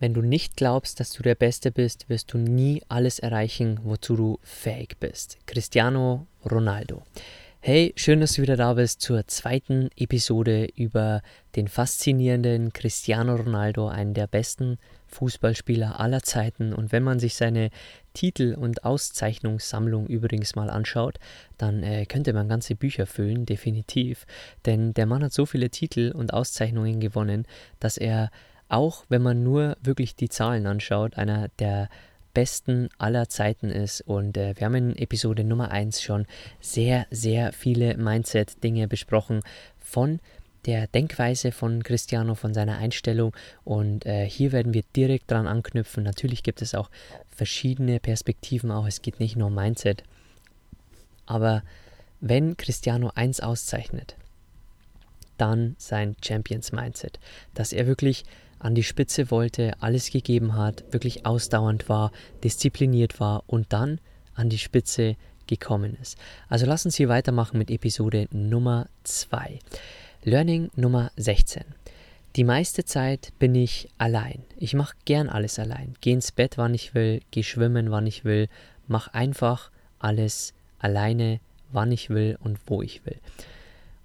Wenn du nicht glaubst, dass du der Beste bist, wirst du nie alles erreichen, wozu du fähig bist. Cristiano Ronaldo. Hey, schön, dass du wieder da bist zur zweiten Episode über den faszinierenden Cristiano Ronaldo, einen der besten Fußballspieler aller Zeiten. Und wenn man sich seine Titel- und Auszeichnungssammlung übrigens mal anschaut, dann äh, könnte man ganze Bücher füllen, definitiv. Denn der Mann hat so viele Titel und Auszeichnungen gewonnen, dass er auch wenn man nur wirklich die Zahlen anschaut, einer der besten aller Zeiten ist. Und äh, wir haben in Episode Nummer 1 schon sehr, sehr viele Mindset-Dinge besprochen von der Denkweise von Cristiano, von seiner Einstellung. Und äh, hier werden wir direkt dran anknüpfen. Natürlich gibt es auch verschiedene Perspektiven, auch es geht nicht nur um Mindset. Aber wenn Cristiano eins auszeichnet, dann sein Champions Mindset, dass er wirklich an die Spitze wollte, alles gegeben hat, wirklich ausdauernd war, diszipliniert war und dann an die Spitze gekommen ist. Also lass uns hier weitermachen mit Episode Nummer 2. Learning Nummer 16. Die meiste Zeit bin ich allein. Ich mache gern alles allein. Geh ins Bett, wann ich will, geh schwimmen, wann ich will, mach einfach alles alleine, wann ich will und wo ich will.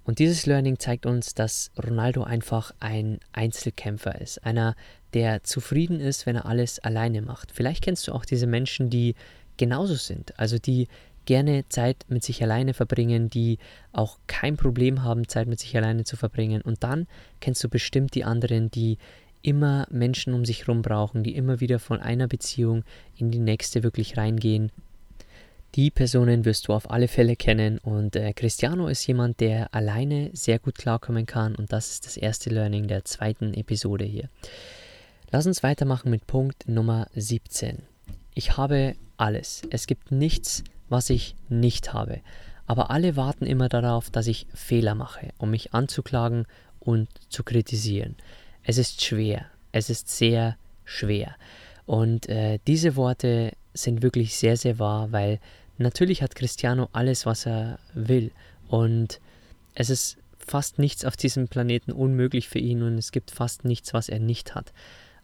Und dieses Learning zeigt uns, dass Ronaldo einfach ein Einzelkämpfer ist. Einer, der zufrieden ist, wenn er alles alleine macht. Vielleicht kennst du auch diese Menschen, die genauso sind. Also die gerne Zeit mit sich alleine verbringen, die auch kein Problem haben, Zeit mit sich alleine zu verbringen. Und dann kennst du bestimmt die anderen, die immer Menschen um sich herum brauchen, die immer wieder von einer Beziehung in die nächste wirklich reingehen die Personen wirst du auf alle Fälle kennen und äh, Cristiano ist jemand, der alleine sehr gut klarkommen kann und das ist das erste Learning der zweiten Episode hier. Lass uns weitermachen mit Punkt Nummer 17. Ich habe alles. Es gibt nichts, was ich nicht habe. Aber alle warten immer darauf, dass ich Fehler mache, um mich anzuklagen und zu kritisieren. Es ist schwer. Es ist sehr schwer. Und äh, diese Worte sind wirklich sehr, sehr wahr, weil Natürlich hat Cristiano alles, was er will. Und es ist fast nichts auf diesem Planeten unmöglich für ihn und es gibt fast nichts, was er nicht hat.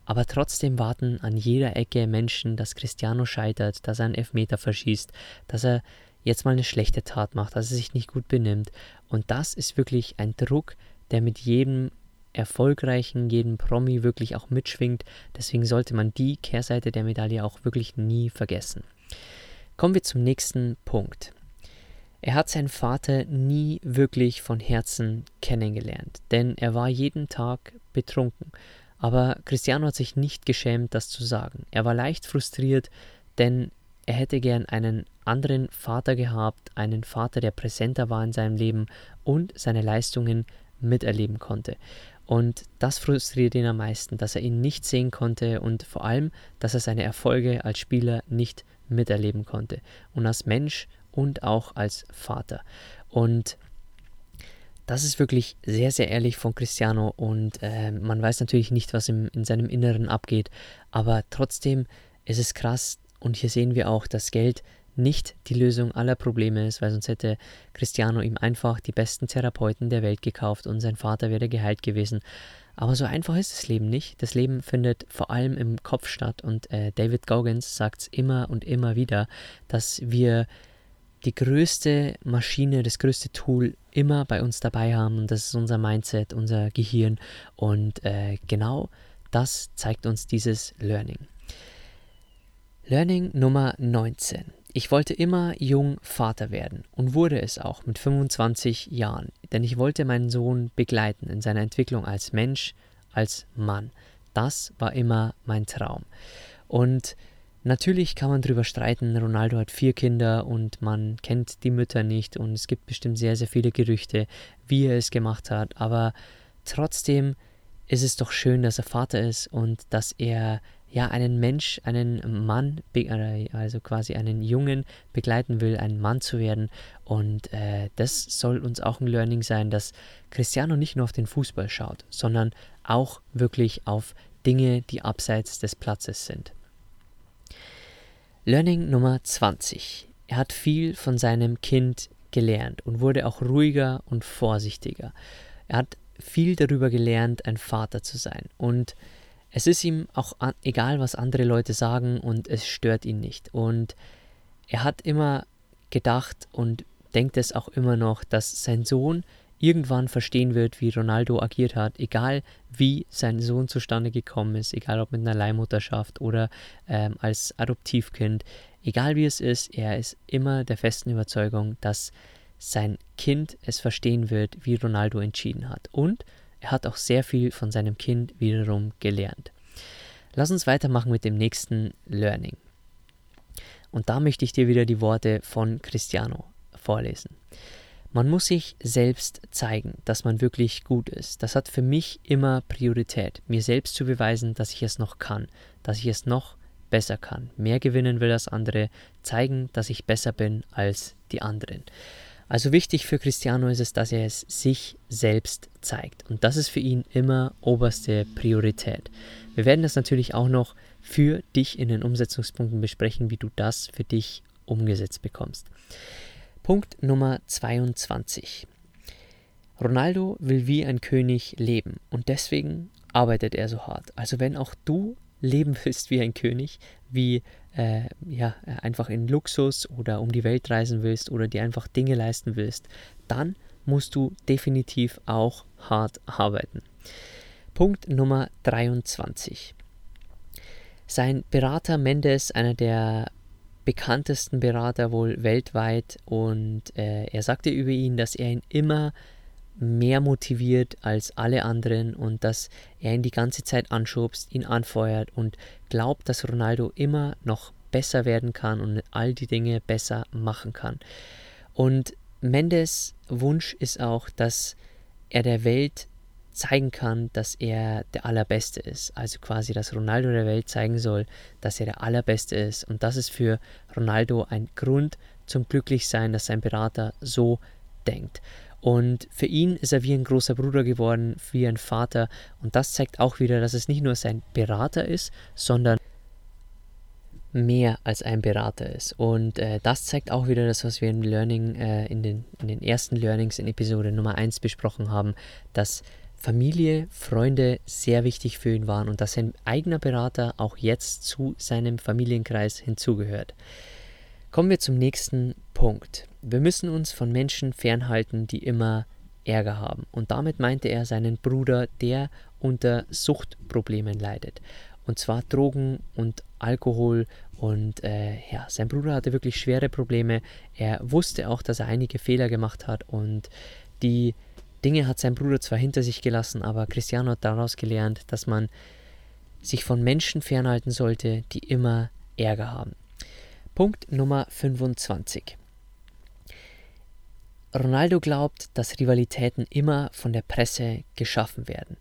Aber trotzdem warten an jeder Ecke Menschen, dass Cristiano scheitert, dass er einen Elfmeter verschießt, dass er jetzt mal eine schlechte Tat macht, dass er sich nicht gut benimmt. Und das ist wirklich ein Druck, der mit jedem erfolgreichen, jedem Promi wirklich auch mitschwingt. Deswegen sollte man die Kehrseite der Medaille auch wirklich nie vergessen. Kommen wir zum nächsten Punkt. Er hat seinen Vater nie wirklich von Herzen kennengelernt, denn er war jeden Tag betrunken. Aber Cristiano hat sich nicht geschämt, das zu sagen. Er war leicht frustriert, denn er hätte gern einen anderen Vater gehabt, einen Vater, der präsenter war in seinem Leben und seine Leistungen miterleben konnte. Und das frustriert ihn am meisten, dass er ihn nicht sehen konnte und vor allem, dass er seine Erfolge als Spieler nicht miterleben konnte. Und als Mensch und auch als Vater. Und das ist wirklich sehr, sehr ehrlich von Cristiano und äh, man weiß natürlich nicht, was im, in seinem Inneren abgeht, aber trotzdem ist es krass und hier sehen wir auch, dass Geld nicht die Lösung aller Probleme ist, weil sonst hätte Cristiano ihm einfach die besten Therapeuten der Welt gekauft und sein Vater wäre geheilt gewesen. Aber so einfach ist das Leben nicht. Das Leben findet vor allem im Kopf statt und äh, David Goggins sagt es immer und immer wieder, dass wir die größte Maschine, das größte Tool immer bei uns dabei haben und das ist unser Mindset, unser Gehirn und äh, genau das zeigt uns dieses Learning. Learning Nummer 19. Ich wollte immer jung Vater werden und wurde es auch mit 25 Jahren, denn ich wollte meinen Sohn begleiten in seiner Entwicklung als Mensch, als Mann. Das war immer mein Traum. Und natürlich kann man darüber streiten, Ronaldo hat vier Kinder und man kennt die Mütter nicht und es gibt bestimmt sehr, sehr viele Gerüchte, wie er es gemacht hat, aber trotzdem ist es doch schön, dass er Vater ist und dass er ja einen Mensch, einen Mann, äh, also quasi einen Jungen begleiten will, ein Mann zu werden. Und äh, das soll uns auch ein Learning sein, dass Cristiano nicht nur auf den Fußball schaut, sondern auch wirklich auf Dinge, die abseits des Platzes sind. Learning Nummer 20. Er hat viel von seinem Kind gelernt und wurde auch ruhiger und vorsichtiger. Er hat viel darüber gelernt, ein Vater zu sein. Und es ist ihm auch an, egal, was andere Leute sagen und es stört ihn nicht. Und er hat immer gedacht und denkt es auch immer noch, dass sein Sohn irgendwann verstehen wird, wie Ronaldo agiert hat, egal wie sein Sohn zustande gekommen ist, egal ob mit einer Leihmutterschaft oder ähm, als Adoptivkind, egal wie es ist, er ist immer der festen Überzeugung, dass sein Kind es verstehen wird, wie Ronaldo entschieden hat. Und er hat auch sehr viel von seinem Kind wiederum gelernt. Lass uns weitermachen mit dem nächsten Learning. Und da möchte ich dir wieder die Worte von Cristiano vorlesen. Man muss sich selbst zeigen, dass man wirklich gut ist. Das hat für mich immer Priorität, mir selbst zu beweisen, dass ich es noch kann, dass ich es noch besser kann, mehr gewinnen will als andere, zeigen, dass ich besser bin als die anderen. Also wichtig für Cristiano ist es, dass er es sich selbst zeigt. Und das ist für ihn immer oberste Priorität. Wir werden das natürlich auch noch für dich in den Umsetzungspunkten besprechen, wie du das für dich umgesetzt bekommst. Punkt Nummer 22. Ronaldo will wie ein König leben und deswegen arbeitet er so hart. Also wenn auch du leben willst wie ein König, wie äh, ja, einfach in Luxus oder um die Welt reisen willst oder dir einfach Dinge leisten willst, dann musst du definitiv auch hart arbeiten. Punkt Nummer 23. Sein Berater Mendes, einer der bekanntesten Berater wohl weltweit, und äh, er sagte über ihn, dass er ihn immer mehr motiviert als alle anderen und dass er ihn die ganze Zeit anschubst, ihn anfeuert und glaubt, dass Ronaldo immer noch besser werden kann und all die Dinge besser machen kann. Und Mendes Wunsch ist auch, dass er der Welt zeigen kann, dass er der Allerbeste ist. Also quasi, dass Ronaldo der Welt zeigen soll, dass er der Allerbeste ist. Und das ist für Ronaldo ein Grund zum Glücklichsein, dass sein Berater so denkt. Und für ihn ist er wie ein großer Bruder geworden, wie ein Vater. Und das zeigt auch wieder, dass es nicht nur sein Berater ist, sondern mehr als ein Berater ist. Und äh, das zeigt auch wieder das, was wir im Learning, äh, in, den, in den ersten Learnings in Episode Nummer 1 besprochen haben, dass Familie, Freunde sehr wichtig für ihn waren und dass sein eigener Berater auch jetzt zu seinem Familienkreis hinzugehört. Kommen wir zum nächsten Punkt. Wir müssen uns von Menschen fernhalten, die immer Ärger haben. Und damit meinte er seinen Bruder, der unter Suchtproblemen leidet. Und zwar Drogen und Alkohol. Und äh, ja, sein Bruder hatte wirklich schwere Probleme. Er wusste auch, dass er einige Fehler gemacht hat. Und die Dinge hat sein Bruder zwar hinter sich gelassen, aber Cristiano hat daraus gelernt, dass man sich von Menschen fernhalten sollte, die immer Ärger haben. Punkt Nummer 25. Ronaldo glaubt, dass Rivalitäten immer von der Presse geschaffen werden.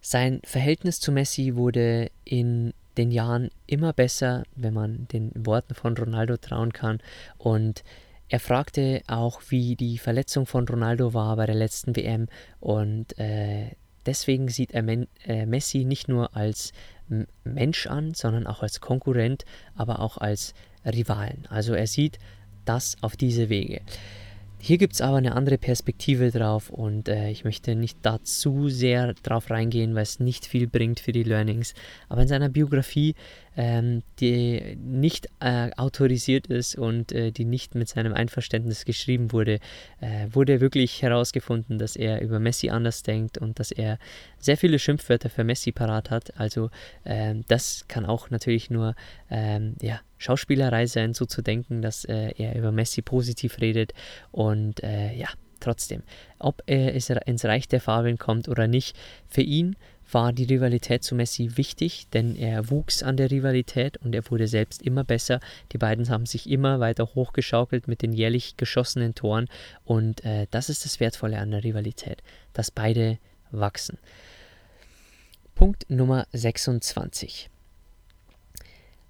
Sein Verhältnis zu Messi wurde in den Jahren immer besser, wenn man den Worten von Ronaldo trauen kann. Und er fragte auch, wie die Verletzung von Ronaldo war bei der letzten WM. Und äh, deswegen sieht er Men äh, Messi nicht nur als Mensch an, sondern auch als Konkurrent, aber auch als Rivalen. Also er sieht das auf diese Wege. Hier gibt es aber eine andere Perspektive drauf und äh, ich möchte nicht da zu sehr drauf reingehen, weil es nicht viel bringt für die Learnings. Aber in seiner Biografie, ähm, die nicht äh, autorisiert ist und äh, die nicht mit seinem Einverständnis geschrieben wurde, äh, wurde wirklich herausgefunden, dass er über Messi anders denkt und dass er sehr viele Schimpfwörter für Messi parat hat. Also ähm, das kann auch natürlich nur ähm, ja, Schauspielerei sein, so zu denken, dass äh, er über Messi positiv redet. Und äh, ja, trotzdem, ob er ins Reich der Fabeln kommt oder nicht, für ihn war die Rivalität zu Messi wichtig, denn er wuchs an der Rivalität und er wurde selbst immer besser. Die beiden haben sich immer weiter hochgeschaukelt mit den jährlich geschossenen Toren und äh, das ist das Wertvolle an der Rivalität, dass beide wachsen. Punkt Nummer 26.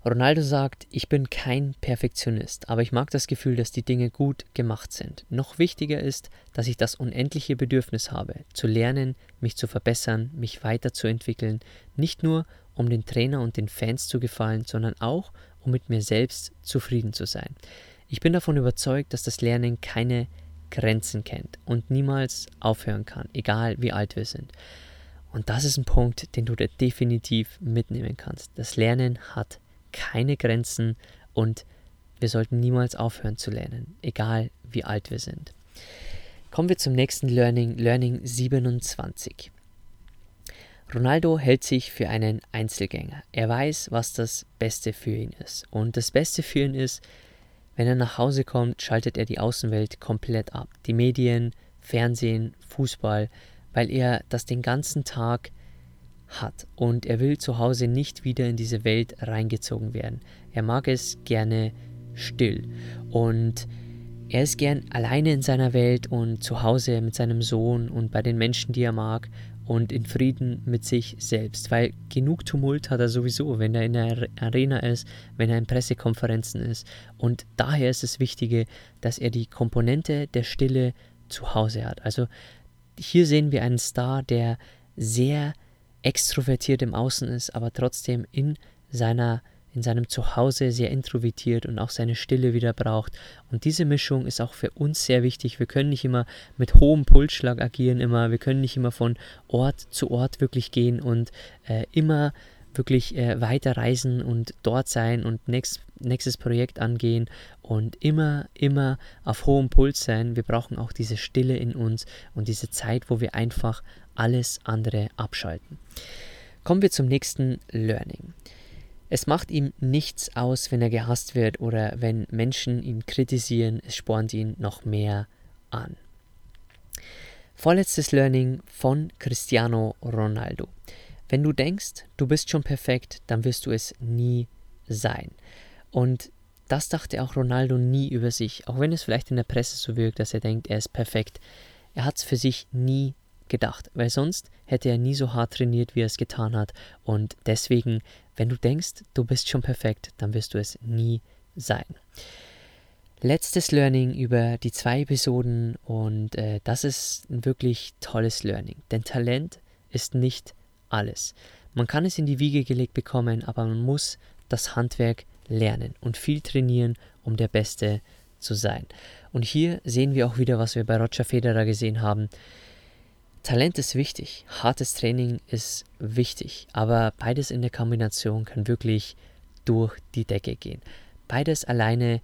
Ronaldo sagt, ich bin kein Perfektionist, aber ich mag das Gefühl, dass die Dinge gut gemacht sind. Noch wichtiger ist, dass ich das unendliche Bedürfnis habe, zu lernen, mich zu verbessern, mich weiterzuentwickeln, nicht nur um den Trainer und den Fans zu gefallen, sondern auch um mit mir selbst zufrieden zu sein. Ich bin davon überzeugt, dass das Lernen keine Grenzen kennt und niemals aufhören kann, egal wie alt wir sind. Und das ist ein Punkt, den du dir definitiv mitnehmen kannst. Das Lernen hat keine Grenzen und wir sollten niemals aufhören zu lernen, egal wie alt wir sind. Kommen wir zum nächsten Learning, Learning 27. Ronaldo hält sich für einen Einzelgänger. Er weiß, was das Beste für ihn ist. Und das Beste für ihn ist, wenn er nach Hause kommt, schaltet er die Außenwelt komplett ab. Die Medien, Fernsehen, Fußball, weil er das den ganzen Tag hat und er will zu Hause nicht wieder in diese Welt reingezogen werden. Er mag es gerne still und er ist gern alleine in seiner Welt und zu Hause mit seinem Sohn und bei den Menschen, die er mag und in Frieden mit sich selbst, weil genug Tumult hat er sowieso, wenn er in der Arena ist, wenn er in Pressekonferenzen ist und daher ist es Wichtige, dass er die Komponente der Stille zu Hause hat. Also hier sehen wir einen Star, der sehr extrovertiert im Außen ist, aber trotzdem in seiner in seinem Zuhause sehr introvertiert und auch seine Stille wieder braucht. Und diese Mischung ist auch für uns sehr wichtig. Wir können nicht immer mit hohem Pulsschlag agieren, immer. Wir können nicht immer von Ort zu Ort wirklich gehen und äh, immer wirklich äh, weiter reisen und dort sein und nächst, nächstes Projekt angehen und immer, immer auf hohem Puls sein. Wir brauchen auch diese Stille in uns und diese Zeit, wo wir einfach alles andere abschalten. Kommen wir zum nächsten Learning. Es macht ihm nichts aus, wenn er gehasst wird oder wenn Menschen ihn kritisieren, es spornt ihn noch mehr an. Vorletztes Learning von Cristiano Ronaldo. Wenn du denkst, du bist schon perfekt, dann wirst du es nie sein. Und das dachte auch Ronaldo nie über sich, auch wenn es vielleicht in der Presse so wirkt, dass er denkt, er ist perfekt. Er hat es für sich nie gedacht, weil sonst hätte er nie so hart trainiert, wie er es getan hat. Und deswegen, wenn du denkst, du bist schon perfekt, dann wirst du es nie sein. Letztes Learning über die zwei Episoden und äh, das ist ein wirklich tolles Learning, denn Talent ist nicht alles. Man kann es in die Wiege gelegt bekommen, aber man muss das Handwerk lernen und viel trainieren, um der Beste zu sein. Und hier sehen wir auch wieder, was wir bei Roger Federer gesehen haben. Talent ist wichtig, hartes Training ist wichtig, aber beides in der Kombination kann wirklich durch die Decke gehen. Beides alleine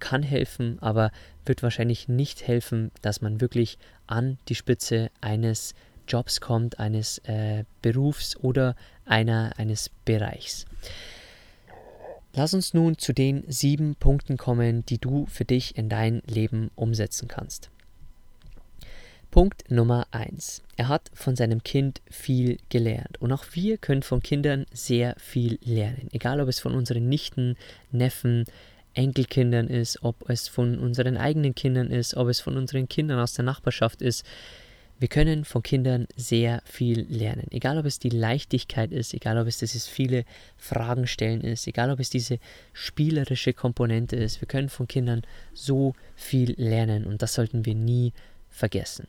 kann helfen, aber wird wahrscheinlich nicht helfen, dass man wirklich an die Spitze eines Jobs kommt, eines äh, Berufs oder einer, eines Bereichs. Lass uns nun zu den sieben Punkten kommen, die du für dich in dein Leben umsetzen kannst. Punkt Nummer 1. Er hat von seinem Kind viel gelernt. Und auch wir können von Kindern sehr viel lernen. Egal ob es von unseren Nichten, Neffen, Enkelkindern ist, ob es von unseren eigenen Kindern ist, ob es von unseren Kindern aus der Nachbarschaft ist. Wir können von Kindern sehr viel lernen. Egal ob es die Leichtigkeit ist, egal ob es dieses viele Fragen stellen ist, egal ob es diese spielerische Komponente ist. Wir können von Kindern so viel lernen und das sollten wir nie vergessen.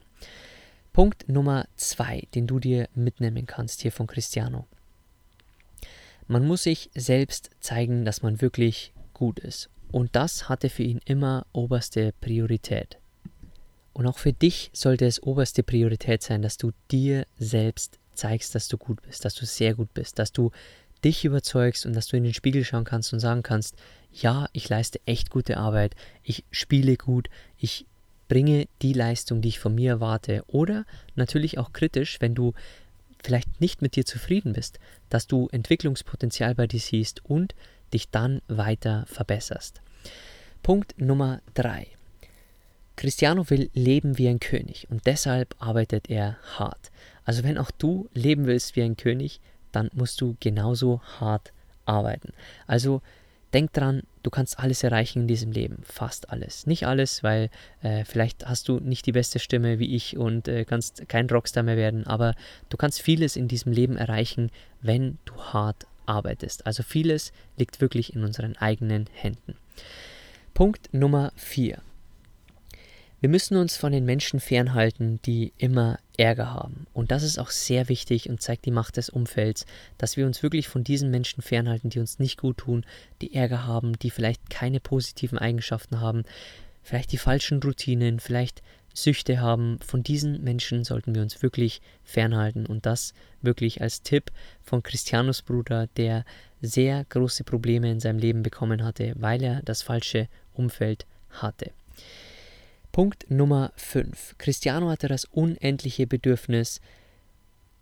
Punkt Nummer zwei, den du dir mitnehmen kannst hier von Cristiano. Man muss sich selbst zeigen, dass man wirklich gut ist. Und das hatte für ihn immer oberste Priorität. Und auch für dich sollte es oberste Priorität sein, dass du dir selbst zeigst, dass du gut bist, dass du sehr gut bist, dass du dich überzeugst und dass du in den Spiegel schauen kannst und sagen kannst, ja, ich leiste echt gute Arbeit, ich spiele gut, ich bringe die Leistung, die ich von mir erwarte. Oder natürlich auch kritisch, wenn du vielleicht nicht mit dir zufrieden bist, dass du Entwicklungspotenzial bei dir siehst und dich dann weiter verbesserst. Punkt Nummer 3. Cristiano will leben wie ein König und deshalb arbeitet er hart. Also wenn auch du leben willst wie ein König, dann musst du genauso hart arbeiten. Also denk dran, du kannst alles erreichen in diesem Leben, fast alles. Nicht alles, weil äh, vielleicht hast du nicht die beste Stimme wie ich und äh, kannst kein Rockstar mehr werden, aber du kannst vieles in diesem Leben erreichen, wenn du hart arbeitest. Also vieles liegt wirklich in unseren eigenen Händen. Punkt Nummer 4. Wir müssen uns von den Menschen fernhalten, die immer Ärger haben. Und das ist auch sehr wichtig und zeigt die Macht des Umfelds, dass wir uns wirklich von diesen Menschen fernhalten, die uns nicht gut tun, die Ärger haben, die vielleicht keine positiven Eigenschaften haben, vielleicht die falschen Routinen, vielleicht Süchte haben. Von diesen Menschen sollten wir uns wirklich fernhalten und das wirklich als Tipp von Christianus Bruder, der sehr große Probleme in seinem Leben bekommen hatte, weil er das falsche Umfeld hatte. Punkt Nummer 5. Cristiano hatte das unendliche Bedürfnis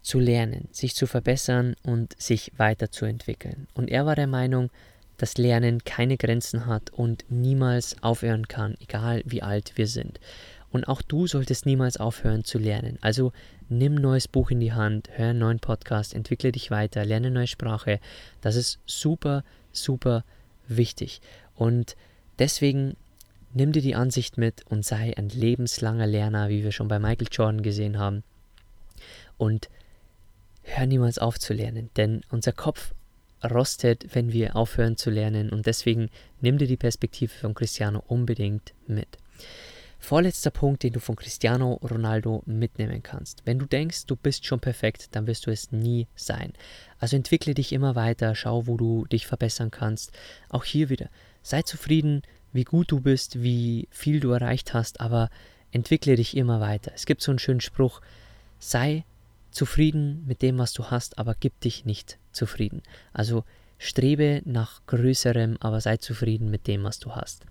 zu lernen, sich zu verbessern und sich weiterzuentwickeln. Und er war der Meinung, dass Lernen keine Grenzen hat und niemals aufhören kann, egal wie alt wir sind. Und auch du solltest niemals aufhören zu lernen. Also nimm ein neues Buch in die Hand, hör einen neuen Podcast, entwickle dich weiter, lerne eine neue Sprache. Das ist super, super wichtig. Und deswegen Nimm dir die Ansicht mit und sei ein lebenslanger Lerner, wie wir schon bei Michael Jordan gesehen haben. Und hör niemals auf zu lernen, denn unser Kopf rostet, wenn wir aufhören zu lernen und deswegen nimm dir die Perspektive von Cristiano unbedingt mit. Vorletzter Punkt, den du von Cristiano Ronaldo mitnehmen kannst. Wenn du denkst, du bist schon perfekt, dann wirst du es nie sein. Also entwickle dich immer weiter, schau, wo du dich verbessern kannst. Auch hier wieder, sei zufrieden wie gut du bist, wie viel du erreicht hast, aber entwickle dich immer weiter. Es gibt so einen schönen Spruch, sei zufrieden mit dem, was du hast, aber gib dich nicht zufrieden. Also strebe nach Größerem, aber sei zufrieden mit dem, was du hast.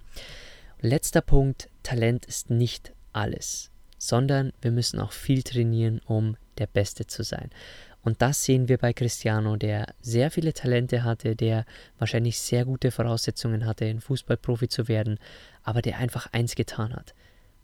Letzter Punkt, Talent ist nicht alles, sondern wir müssen auch viel trainieren, um der Beste zu sein. Und das sehen wir bei Cristiano, der sehr viele Talente hatte, der wahrscheinlich sehr gute Voraussetzungen hatte, ein Fußballprofi zu werden, aber der einfach eins getan hat: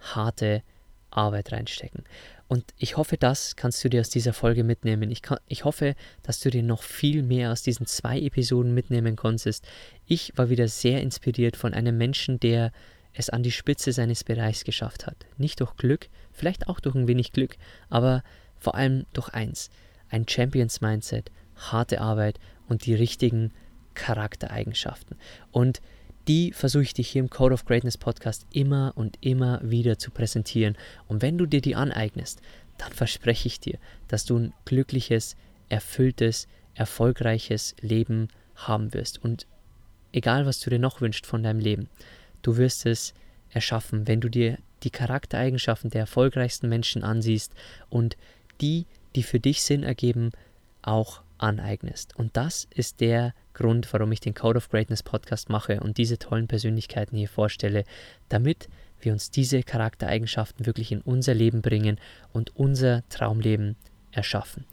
harte Arbeit reinstecken. Und ich hoffe, das kannst du dir aus dieser Folge mitnehmen. Ich, kann, ich hoffe, dass du dir noch viel mehr aus diesen zwei Episoden mitnehmen konntest. Ich war wieder sehr inspiriert von einem Menschen, der es an die Spitze seines Bereichs geschafft hat. Nicht durch Glück, vielleicht auch durch ein wenig Glück, aber vor allem durch eins ein Champions-Mindset, harte Arbeit und die richtigen Charaktereigenschaften. Und die versuche ich dir hier im Code of Greatness Podcast immer und immer wieder zu präsentieren. Und wenn du dir die aneignest, dann verspreche ich dir, dass du ein glückliches, erfülltes, erfolgreiches Leben haben wirst. Und egal, was du dir noch wünschst von deinem Leben, du wirst es erschaffen, wenn du dir die Charaktereigenschaften der erfolgreichsten Menschen ansiehst und die die für dich Sinn ergeben, auch aneignest. Und das ist der Grund, warum ich den Code of Greatness Podcast mache und diese tollen Persönlichkeiten hier vorstelle, damit wir uns diese Charaktereigenschaften wirklich in unser Leben bringen und unser Traumleben erschaffen.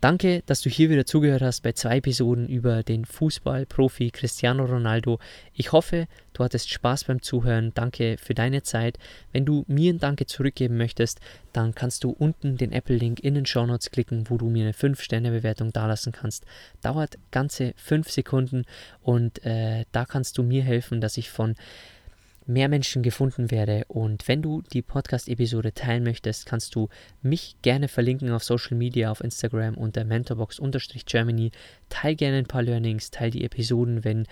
Danke, dass du hier wieder zugehört hast bei zwei Episoden über den Fußballprofi Cristiano Ronaldo. Ich hoffe, du hattest Spaß beim Zuhören. Danke für deine Zeit. Wenn du mir ein Danke zurückgeben möchtest, dann kannst du unten den Apple-Link in den Show Notes klicken, wo du mir eine 5-Sterne-Bewertung dalassen kannst. Dauert ganze 5 Sekunden und äh, da kannst du mir helfen, dass ich von mehr Menschen gefunden werde. Und wenn du die Podcast-Episode teilen möchtest, kannst du mich gerne verlinken auf Social Media, auf Instagram unter mentorbox-germany. Teil gerne ein paar Learnings, teil die Episoden, wenn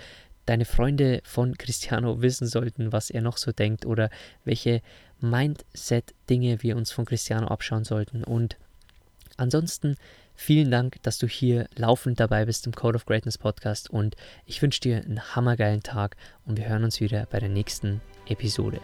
deine Freunde von Cristiano wissen sollten, was er noch so denkt oder welche Mindset-Dinge wir uns von Cristiano abschauen sollten. Und ansonsten vielen Dank, dass du hier laufend dabei bist im Code of Greatness Podcast und ich wünsche dir einen hammergeilen Tag und wir hören uns wieder bei der nächsten Episode.